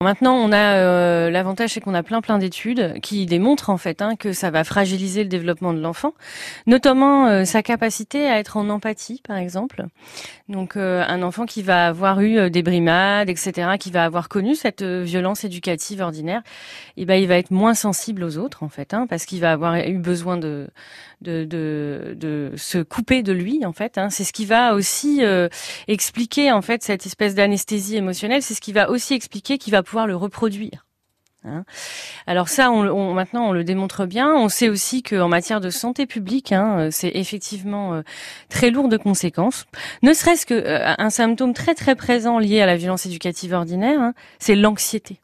Maintenant, on a euh, l'avantage, c'est qu'on a plein plein d'études qui démontrent en fait hein, que ça va fragiliser le développement de l'enfant, notamment euh, sa capacité à être en empathie, par exemple. Donc, euh, un enfant qui va avoir eu des brimades, etc., qui va avoir connu cette violence éducative ordinaire, et eh ben, il va être moins sensible aux autres en fait, hein, parce qu'il va avoir eu besoin de de, de, de se couper de lui en fait. Hein. C'est ce qui va aussi expliquer en fait cette espèce d'anesthésie émotionnelle. C'est ce qui va aussi expliquer qu'il va pouvoir le reproduire. Hein. Alors ça, on, maintenant, on le démontre bien. On sait aussi qu'en matière de santé publique, hein, c'est effectivement euh, très lourd de conséquences. Ne serait-ce qu'un euh, symptôme très très présent lié à la violence éducative ordinaire, hein, c'est l'anxiété.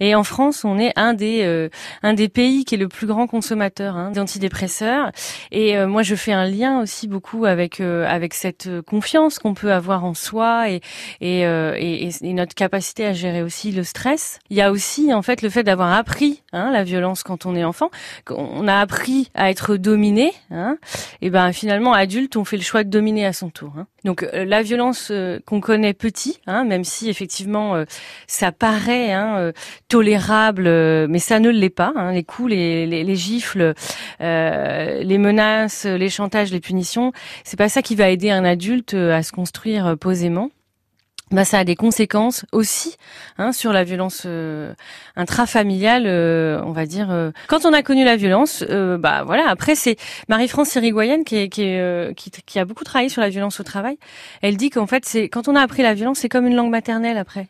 Et en France, on est un des euh, un des pays qui est le plus grand consommateur hein, d'antidépresseurs. Et euh, moi, je fais un lien aussi beaucoup avec euh, avec cette confiance qu'on peut avoir en soi et et, et et, notre capacité à gérer aussi le stress. Il y a aussi en fait le fait d'avoir appris hein, la violence quand on est enfant. On a appris à être dominé. Hein, et ben finalement, adulte, on fait le choix de dominer à son tour. Hein. Donc la violence qu'on connaît petit, hein, même si effectivement ça paraît hein, tolérable, euh, mais ça ne l'est pas. Hein. Les coups, les, les, les gifles, euh, les menaces, les chantages, les punitions, c'est pas ça qui va aider un adulte euh, à se construire posément. Bah, ça a des conséquences aussi hein, sur la violence intrafamiliale, on va dire. Quand on a connu la violence, bah voilà. Après, c'est Marie-France Irigoyenne qui, est, qui, est, qui, qui, a beaucoup travaillé sur la violence au travail. Elle dit qu'en fait, c'est quand on a appris la violence, c'est comme une langue maternelle après.